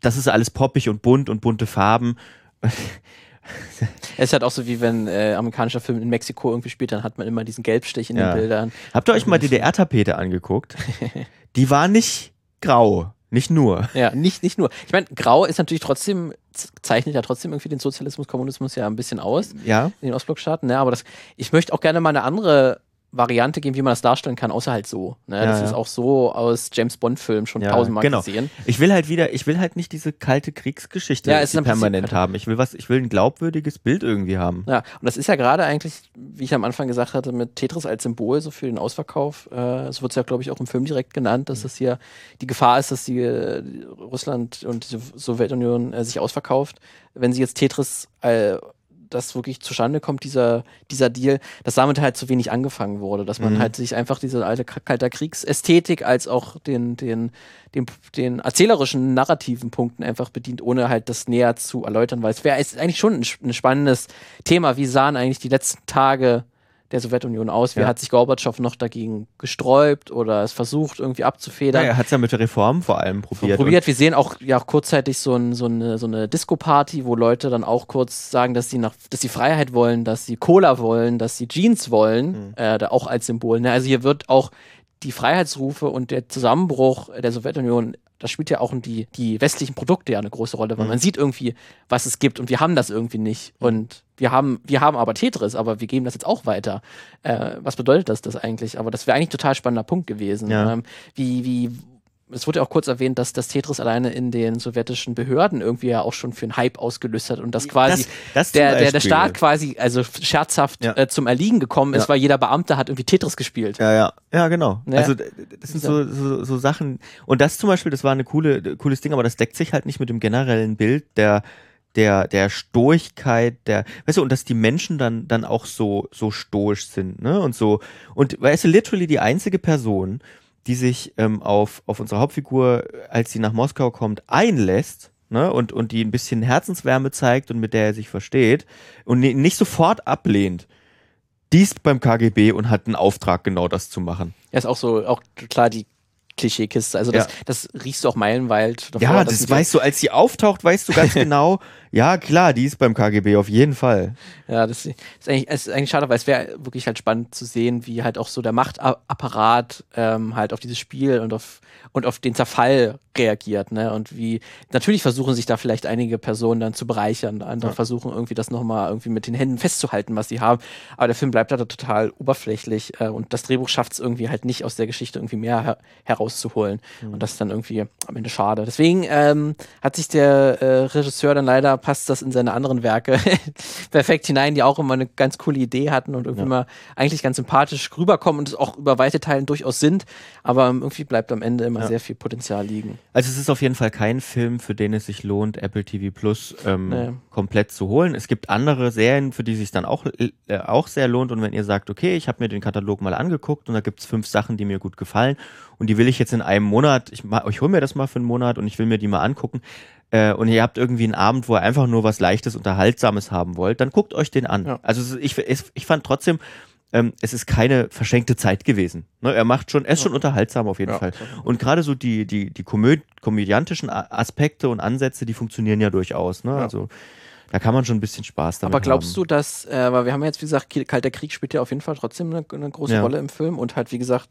Das ist alles poppig und bunt und bunte Farben. Es ist halt auch so, wie wenn äh, amerikanischer Film in Mexiko irgendwie spielt, dann hat man immer diesen Gelbstich in ja. den Bildern. Habt ihr euch mal DDR-Tapete angeguckt? (laughs) Die war nicht grau. Nicht nur. Ja, nicht, nicht nur. Ich meine, Grau ist natürlich trotzdem, zeichnet ja trotzdem irgendwie den Sozialismus, Kommunismus ja ein bisschen aus. Ja. In den Ostblockstaaten. Ne? Aber das, ich möchte auch gerne mal eine andere Variante geben, wie man das darstellen kann, außer halt so. Ne? Ja, das ja. ist auch so aus James Bond-Filmen schon ja, tausendmal genau. gesehen. Ich will halt wieder, ich will halt nicht diese kalte Kriegsgeschichte ja, permanent halt haben. Ich will was, ich will ein glaubwürdiges Bild irgendwie haben. Ja, und das ist ja gerade eigentlich, wie ich am Anfang gesagt hatte, mit Tetris als Symbol so für den Ausverkauf. Äh, so wird es ja, glaube ich, auch im Film direkt genannt, dass mhm. das hier die Gefahr ist, dass die, äh, Russland und die Sowjetunion äh, sich ausverkauft. Wenn sie jetzt Tetris äh, das wirklich zustande kommt, dieser, dieser Deal, dass damit halt zu wenig angefangen wurde, dass man mhm. halt sich einfach diese alte kalter Kriegsästhetik als auch den, den, den, den erzählerischen narrativen Punkten einfach bedient, ohne halt das näher zu erläutern, weil es wäre eigentlich schon ein, ein spannendes Thema. Wie sahen eigentlich die letzten Tage der Sowjetunion aus? Wie ja. hat sich Gorbatschow noch dagegen gesträubt oder es versucht irgendwie abzufedern? Ja, er hat es ja mit der Reform vor allem probiert. probiert. Wir sehen auch ja auch kurzzeitig so, ein, so eine, so eine Disco-Party, wo Leute dann auch kurz sagen, dass sie nach, dass sie Freiheit wollen, dass sie Cola wollen, dass sie Jeans wollen, mhm. äh, auch als Symbol. Ne? Also hier wird auch die Freiheitsrufe und der Zusammenbruch der Sowjetunion das spielt ja auch in die, die westlichen Produkte ja eine große Rolle, weil mhm. man sieht irgendwie, was es gibt und wir haben das irgendwie nicht. Mhm. Und wir haben, wir haben aber Tetris, aber wir geben das jetzt auch weiter. Äh, was bedeutet das das eigentlich? Aber das wäre eigentlich ein total spannender Punkt gewesen. Ja. Ähm, wie, wie, es wurde ja auch kurz erwähnt, dass das Tetris alleine in den sowjetischen Behörden irgendwie ja auch schon für einen Hype ausgelöst hat und dass quasi das, das der, der, der Staat quasi also scherzhaft ja. äh, zum Erliegen gekommen ist, ja. weil jeder Beamte hat irgendwie Tetris gespielt. Ja, ja, ja, genau. Ja. Also das sind so, so, so Sachen und das zum Beispiel, das war eine coole, cooles Ding, aber das deckt sich halt nicht mit dem generellen Bild der der, der Stoigkeit, der, weißt du, und dass die Menschen dann, dann auch so, so stoisch sind, ne, und so, und weißt du, literally die einzige Person, die sich ähm, auf, auf unsere Hauptfigur, als sie nach Moskau kommt, einlässt, ne, und, und die ein bisschen Herzenswärme zeigt und mit der er sich versteht und nicht sofort ablehnt, die ist beim KGB und hat einen Auftrag, genau das zu machen. Ja, ist auch so, auch klar, die Klischeekiste. Also das, ja. das riechst du auch meilenweit davor. Ja, das weißt du, als sie auftaucht, weißt du ganz (laughs) genau, ja klar, die ist beim KGB auf jeden Fall. Ja, das ist eigentlich, ist eigentlich schade, weil es wäre wirklich halt spannend zu sehen, wie halt auch so der Machtapparat ähm, halt auf dieses Spiel und auf und auf den Zerfall reagiert, ne? Und wie natürlich versuchen sich da vielleicht einige Personen dann zu bereichern, andere ja. versuchen irgendwie das nochmal irgendwie mit den Händen festzuhalten, was sie haben. Aber der Film bleibt da total oberflächlich äh, und das Drehbuch schafft es irgendwie halt nicht aus der Geschichte irgendwie mehr her herauszuholen. Mhm. Und das ist dann irgendwie am Ende schade. Deswegen ähm, hat sich der äh, Regisseur dann leider passt das in seine anderen Werke (laughs) perfekt hinein, die auch immer eine ganz coole Idee hatten und irgendwie ja. mal eigentlich ganz sympathisch rüberkommen und es auch über weite Teilen durchaus sind, aber irgendwie bleibt am Ende immer ja. sehr viel Potenzial liegen. Also es ist auf jeden Fall kein Film, für den es sich lohnt, Apple TV Plus ähm, nee. komplett zu holen. Es gibt andere Serien, für die es sich dann auch, äh, auch sehr lohnt und wenn ihr sagt, okay, ich habe mir den Katalog mal angeguckt und da gibt es fünf Sachen, die mir gut gefallen und die will ich jetzt in einem Monat, ich, ich hole mir das mal für einen Monat und ich will mir die mal angucken, äh, und ihr habt irgendwie einen Abend, wo ihr einfach nur was Leichtes, Unterhaltsames haben wollt, dann guckt euch den an. Ja. Also ich, ich fand trotzdem, ähm, es ist keine verschenkte Zeit gewesen. Ne, er macht schon, er ist schon unterhaltsam auf jeden ja, Fall. Und gerade so die, die, die komöd komödiantischen Aspekte und Ansätze, die funktionieren ja durchaus. Ne? Ja. Also da kann man schon ein bisschen Spaß damit Aber glaubst haben. du, dass, äh, weil wir haben jetzt, wie gesagt, Kalter Krieg spielt ja auf jeden Fall trotzdem eine, eine große ja. Rolle im Film und halt, wie gesagt,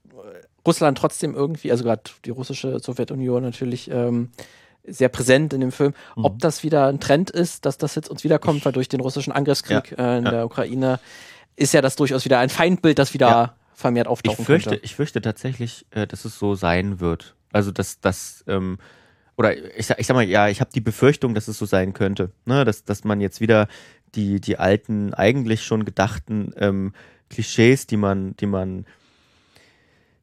Russland trotzdem irgendwie, also gerade die russische Sowjetunion natürlich ähm, sehr präsent in dem Film. Mhm. Ob das wieder ein Trend ist, dass das jetzt uns wiederkommt, weil durch den russischen Angriffskrieg ja, äh, in ja. der Ukraine ist ja das durchaus wieder ein Feindbild, das wieder Ja. vermehrt Ich auftauchen fürchte, könnte. ich fürchte tatsächlich, äh, dass es so sein wird. Also, dass das, ähm, oder ich, sag- ich sag mal, ja, ich habe die Befürchtung, dass es so sein könnte. Ne? Dass, dass man jetzt wieder die, die alten, eigentlich schon gedachten ähm, Klischees, die man, die man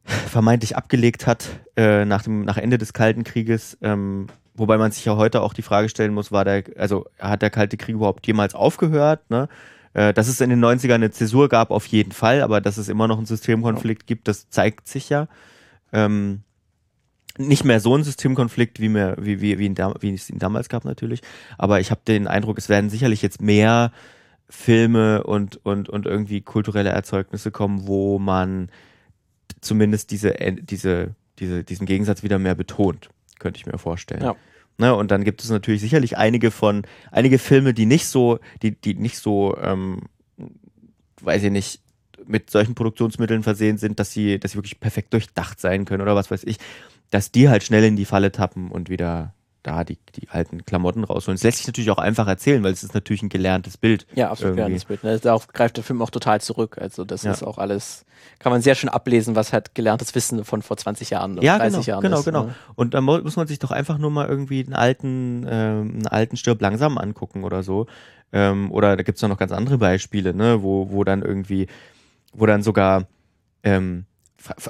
vermeintlich abgelegt hat äh, nach, dem, nach Ende des Kalten Krieges, ähm, wobei man sich ja heute auch die Frage stellen muss, war der, also hat der Kalte Krieg überhaupt jemals aufgehört? Ne? Äh, dass es in den 90ern eine Zäsur gab, auf jeden Fall, aber dass es immer noch einen Systemkonflikt gibt, das zeigt sich ja. Ähm, nicht mehr so ein Systemkonflikt, wie, mir, wie, wie, wie, ihn dam- wie es ihn damals gab natürlich, aber ich habe den Eindruck, es werden sicherlich jetzt mehr Filme und, und, und irgendwie kulturelle Erzeugnisse kommen, wo man zumindest diese, äh, diese, diese, diesen Gegensatz wieder mehr betont, könnte ich mir vorstellen. Ja. Ne, und dann gibt es natürlich sicherlich einige von, einige Filme, die nicht so, die, die nicht so, ähm, weiß ich nicht, mit solchen Produktionsmitteln versehen sind, dass sie, dass sie wirklich perfekt durchdacht sein können oder was weiß ich, dass die halt schnell in die Falle tappen und wieder da die, die alten Klamotten rausholen. Das lässt sich natürlich auch einfach erzählen, weil es ist natürlich ein gelerntes Bild. Ja, absolut irgendwie. gelerntes Bild. Ne? Darauf greift der Film auch total zurück. Also das Ja. ist auch alles, kann man sehr schön ablesen, was halt gelerntes Wissen von vor 20 Jahren oder Ja, 30 genau, Jahren genau, ist. genau. Ne? Und da mu- muss man sich doch einfach nur mal irgendwie einen alten, ähm, einen alten Stirb langsam angucken oder so. Ähm, oder da gibt's doch noch ganz andere Beispiele, ne, wo, wo dann irgendwie, wo dann sogar, ähm,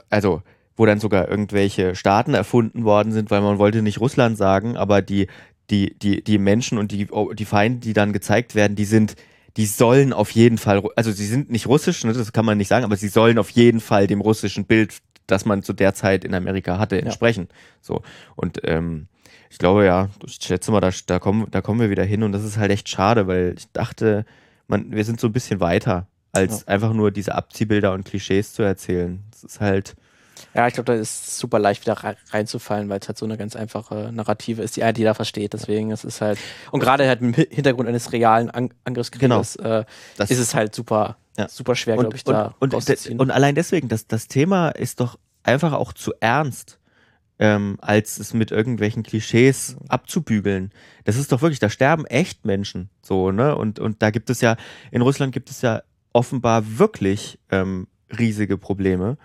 also wo dann sogar irgendwelche Staaten erfunden worden sind, weil man wollte nicht Russland sagen, aber die, die, die, die Menschen und die, oh, die Feinde, die dann gezeigt werden, die sind, die sollen auf jeden Fall, also sie sind nicht russisch, ne, das kann man nicht sagen, aber sie sollen auf jeden Fall dem russischen Bild, das man zu der Zeit in Amerika hatte, entsprechen. So. Und ähm, ich glaube ja, ich schätze mal, da, da, kommen, da kommen wir wieder hin und das ist halt echt schade, weil ich dachte, man, wir sind so ein bisschen weiter, als einfach nur diese Abziehbilder und Klischees zu erzählen. Das ist halt, Ja, ich glaube, da ist super leicht wieder rei- reinzufallen, weil es halt so eine ganz einfache Narrative ist, die halt jeder versteht. Deswegen ist es halt, und gerade halt im Hi- Hintergrund eines realen An Angriffskrieges äh, das ist es halt super, Ja. super schwer, glaube ich, und, da und, und, und allein deswegen, das, das Thema ist doch einfach auch zu ernst, ähm, als es mit irgendwelchen Klischees abzubügeln. Das ist doch wirklich, da sterben echt Menschen, so, ne? Und, und da gibt es ja, in Russland gibt es ja offenbar wirklich ähm, riesige Probleme.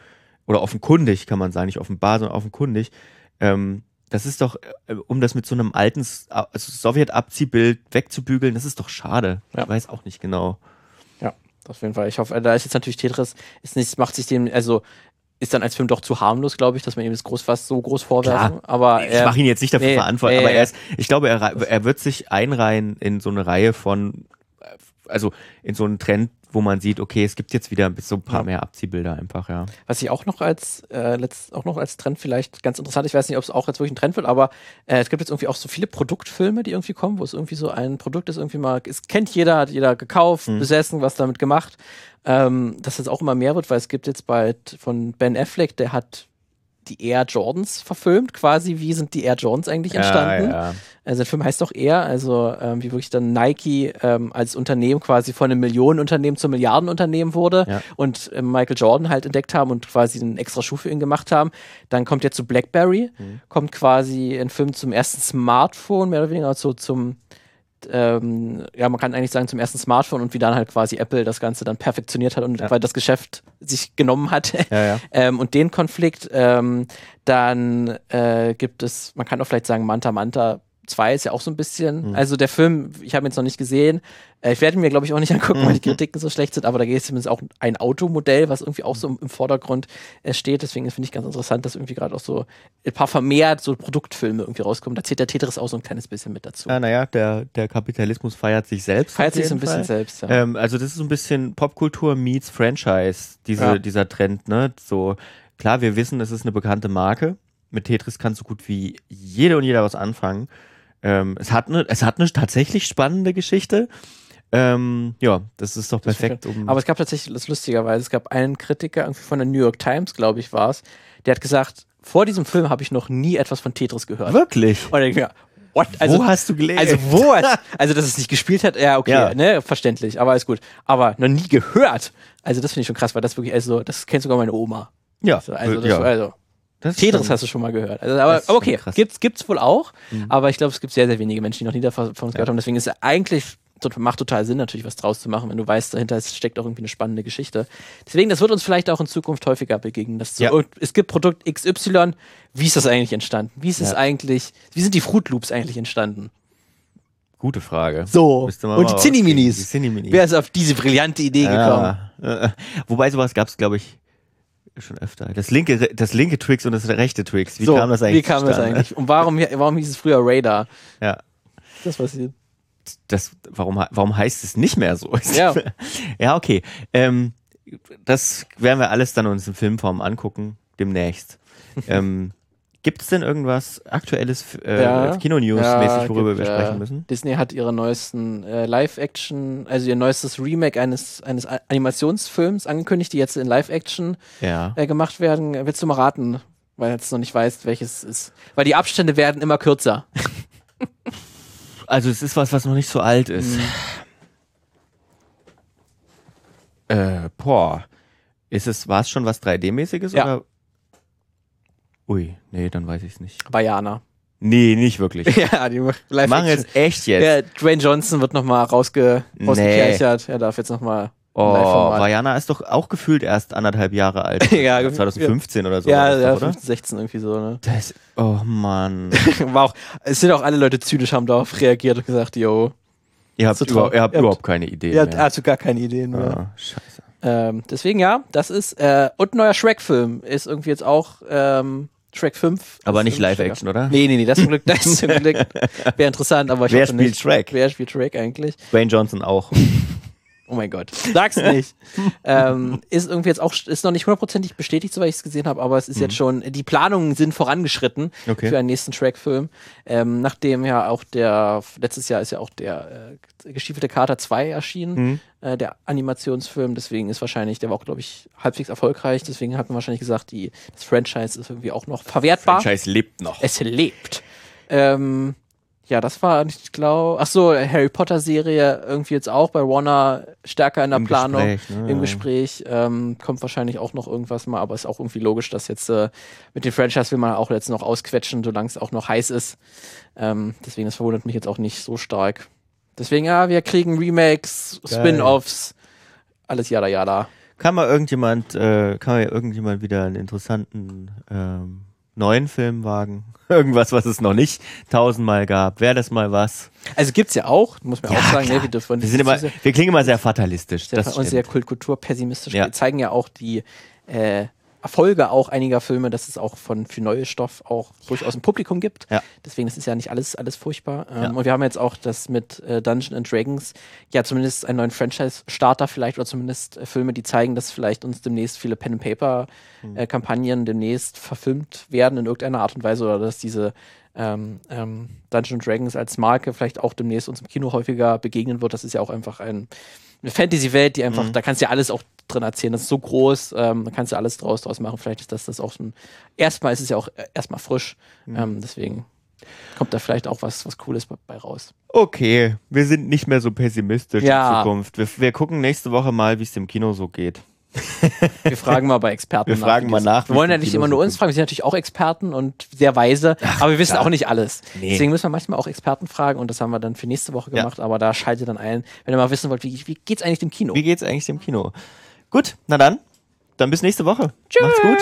Oder offenkundig, kann man sagen, nicht offenbar, sondern offenkundig. Ähm, das ist doch, äh, um das mit so einem alten S- also Sowjet-Abziehbild wegzubügeln, das ist doch schade. Ja. Ich weiß auch nicht genau. Ja, auf jeden Fall. Ich hoffe, da ist jetzt natürlich Tetris, ist nicht, macht sich dem, also ist dann als Film doch zu harmlos, glaube ich, dass man ihm das groß fast so groß vorwerfen. Aber ich mache ihn jetzt nicht dafür nee, verantwortlich, nee, aber er ist, ich glaube, er, er wird sich einreihen in so eine Reihe von, äh, also in so einen Trend, wo man sieht, okay, es gibt jetzt wieder so ein paar Ja. mehr Abziehbilder einfach, ja. Was ich auch noch als äh, letzt, auch noch als Trend vielleicht ganz interessant, ich weiß nicht, ob es auch jetzt wirklich ein Trend wird, aber äh, es gibt jetzt irgendwie auch so viele Produktfilme, die irgendwie kommen, wo es irgendwie so ein Produkt ist, irgendwie mal, es kennt jeder, hat jeder gekauft, Mhm. besessen, was damit gemacht. Ähm, dass es auch immer mehr wird, weil es gibt jetzt bald von Ben Affleck, der hat die Air Jordans verfilmt, quasi, wie sind die Air Jordans eigentlich entstanden? Ja, ja. Also der Film heißt doch eher, also ähm, wie wirklich dann Nike ähm, als Unternehmen quasi von einem Millionenunternehmen zum Milliardenunternehmen wurde Ja. und ähm, Michael Jordan halt entdeckt haben und quasi einen extra Schuh für ihn gemacht haben. Dann kommt jetzt zu BlackBerry, Mhm. kommt quasi ein Film zum ersten Smartphone, mehr oder weniger so zum ähm, ja, man kann eigentlich sagen zum ersten Smartphone und wie dann halt quasi Apple das Ganze dann perfektioniert hat und Ja. weil das Geschäft sich genommen hat. Ja, ja. ähm, und den Konflikt, ähm, dann äh, gibt es, man kann auch vielleicht sagen, Manta Manta 2 ist ja auch so ein bisschen, Mhm. also der Film, ich habe ihn jetzt noch nicht gesehen, äh, ich werde ihn mir glaube ich auch nicht angucken, weil die Kritiken so schlecht sind, aber da geht es zumindest auch ein Automodell, was irgendwie auch so im, Vordergrund äh, steht, deswegen finde ich ganz interessant, dass irgendwie gerade auch so ein paar vermehrt so Produktfilme irgendwie rauskommen, da zählt der Tetris auch so ein kleines bisschen mit dazu. Ja, naja, der, der Kapitalismus feiert sich selbst. Feiert sich so ein jeden bisschen Fall. selbst, ja. Ähm, also das ist so ein bisschen Popkultur meets Franchise, diese, Ja. dieser Trend, ne? So, klar, wir wissen, es ist eine bekannte Marke. Mit Tetris kann so gut wie jede und jeder was anfangen. Ähm, es hat eine, es hat eine tatsächlich spannende Geschichte. Ähm, ja, das ist doch perfekt, um. Aber es gab tatsächlich, das ist lustigerweise, es gab einen Kritiker irgendwie von der New York Times, glaube ich, war es, der hat gesagt, vor diesem Film habe ich noch nie etwas von Tetris gehört. wirklich? Und ich mir, what? Wo hast du gelesen? Also wo? (laughs) also, dass es nicht gespielt hat, ja, okay, Ja. ne, verständlich, aber ist gut. Aber noch nie gehört. Also, das finde ich schon krass, weil das wirklich, also, das kennt sogar meine Oma. ja, Also, also, das, ja. also Das Tetris hast du schon mal gehört. Also, aber, okay. Mhm. gibt's, gibt's wohl auch. Aber ich glaube, es gibt sehr, sehr wenige Menschen, die noch nie davon von uns gehört haben. Deswegen ist es eigentlich macht total Sinn, natürlich was draus zu machen, wenn du weißt, dahinter steckt auch irgendwie eine spannende Geschichte. Deswegen, das wird uns vielleicht auch in Zukunft häufiger begegnen. Dass so, Ja. es gibt Produkt XY, wie ist das eigentlich entstanden? Wie ist es Ja. eigentlich, wie sind die Fruit Loops eigentlich entstanden? Gute Frage. So. Und die Zinni-Minis. Wer ist auf diese brillante Idee gekommen? Ja. Äh, Wobei sowas gab es, glaube ich, schon öfter. Das linke, das linke Twix und das rechte Twix. Wie so, kam das eigentlich? Wie kam das eigentlich? Und warum, warum hieß es früher Radar? Ja. Das passiert. Das, warum, warum heißt es nicht mehr so? (laughs) Ja. ja, okay. Ähm, das werden wir alles dann uns in Filmform angucken, demnächst. (laughs) ähm, Gibt es denn irgendwas Aktuelles, äh, Ja. Kino-News-mäßig, worüber gibt, wir sprechen äh, müssen? Disney hat ihre neuesten äh, Live-Action, also ihr neuestes Remake eines, eines Animationsfilms angekündigt, die jetzt in Live-Action Ja. äh, gemacht werden. Willst du mal raten? Weil du jetzt noch nicht weißt, welches ist. Weil die Abstände werden immer kürzer. (laughs) Also es ist was, was noch nicht so alt ist. Mhm. Äh, boah. Ist es, war es schon was 3D-mäßiges Ja. oder? Ui, nee, dann weiß ich es nicht. Bayana. Nee, nicht wirklich. (laughs) ja, die Live-Action. machen jetzt echt jetzt. Ja, Dwayne Johnson wird nochmal rausge rausgekerchert. Er darf jetzt nochmal. oh. Vajana ist doch auch gefühlt erst anderthalb Jahre alt. (laughs) Ja, 2015 oder so. ja, war das ja, oder? 15, 16 irgendwie so, ne? Das, oh Mann. (laughs) War auch, es sind auch alle Leute zynisch, haben darauf reagiert und gesagt, yo, Ihr habt, So über, traurig. ihr habt Ihr überhaupt keine Idee ihr habt also gar keine Ideen mehr. Ah, scheiße. Ähm, deswegen ja, das ist, äh, und ein neuer Shrek-Film ist irgendwie jetzt auch, ähm, Shrek 5. Aber nicht Live-Action, oder? Nee, nee, nee, das zum Glück, (laughs) das zum Glück wäre interessant, aber ich Wer spielt nicht. Shrek? Wer spielt Shrek eigentlich? Dwayne Johnson auch. (laughs) Oh mein Gott. Sag's nicht. (laughs) ähm, ist irgendwie jetzt auch, ist noch nicht hundertprozentig bestätigt, soweit ich es gesehen habe, aber es ist jetzt schon, die Planungen sind vorangeschritten Mhm. Okay. für einen nächsten Shrek-Film. Ähm, nachdem ja auch der, letztes Jahr ist ja auch der äh, Gestiefelte Kater 2 erschienen, Mhm. äh, der Animationsfilm, deswegen ist wahrscheinlich, der war auch, glaube ich, halbwegs erfolgreich, deswegen hat man wahrscheinlich gesagt, die, das Franchise ist irgendwie auch noch verwertbar. Franchise lebt noch. Es lebt. Ähm, ja, das war, ich glaube, ach so, Harry Potter Serie irgendwie jetzt auch bei Warner stärker in der Im Planung, Gespräch, ne? im. Gespräch. Ähm, kommt wahrscheinlich auch noch irgendwas mal, aber ist auch irgendwie logisch, dass jetzt äh, mit dem Franchise will man auch jetzt noch ausquetschen, solange es auch noch heiß ist. Ähm, deswegen, das verwundert mich jetzt auch nicht so stark. Deswegen, ja, wir kriegen Remakes. Spin-offs, alles jada jada. Kann mal irgendjemand, äh, kann mal irgendjemand wieder einen interessanten ähm, neuen Film wagen? (laughs) Irgendwas, was es noch nicht tausendmal gab. Wäre das mal was? Also gibt's ja auch, muss man Ja, auch sagen, ne, wir Wir, sind immer, wir klingen immer sehr fatalistisch. sehr, Das und sehr stimmt. kulturpessimistisch. Ja. Wir zeigen ja auch die äh, Erfolge auch einiger Filme, dass es auch von für neue Stoff auch durchaus ein Publikum gibt. Ja. Deswegen das ist ja nicht alles alles furchtbar. Ähm, Ja. Und wir haben jetzt auch das mit äh, Dungeons and Dragons ja zumindest einen neuen Franchise-Starter vielleicht oder zumindest äh, Filme, die zeigen, dass vielleicht uns demnächst viele Pen and Paper Hm. äh, Kampagnen demnächst verfilmt werden in irgendeiner Art und Weise oder dass diese ähm, ähm, Dungeons Dragons als Marke vielleicht auch demnächst uns im Kino häufiger begegnen wird. Das ist ja auch einfach ein, eine Fantasy-Welt, die einfach, Mhm. da kannst du ja alles auch drin erzählen. Das ist so groß, ähm, da kannst du alles draus, draus machen. Vielleicht ist das, das auch ein, erstmal ist es ja auch äh, erstmal frisch. Mhm. Ähm, deswegen kommt da vielleicht auch was, was Cooles bei, raus. Okay, wir sind nicht mehr so pessimistisch Ja. in Zukunft. Wir, wir gucken nächste Woche mal, wie es im Kino so geht. Wir fragen mal bei Experten Wir fragen wie mal nach, Wir wollen ja nicht immer nur uns fragen, wir sind natürlich auch Experten und sehr weise, aber wir wissen klar. auch nicht alles. Nee. Deswegen müssen wir manchmal auch Experten fragen und das haben wir dann für nächste Woche Ja. gemacht, aber da schaltet dann ein, wenn ihr mal wissen wollt, wie, wie geht's eigentlich dem Kino? Wie geht's eigentlich dem Kino? Gut, na dann, dann bis nächste Woche. Tschüss. Macht's gut.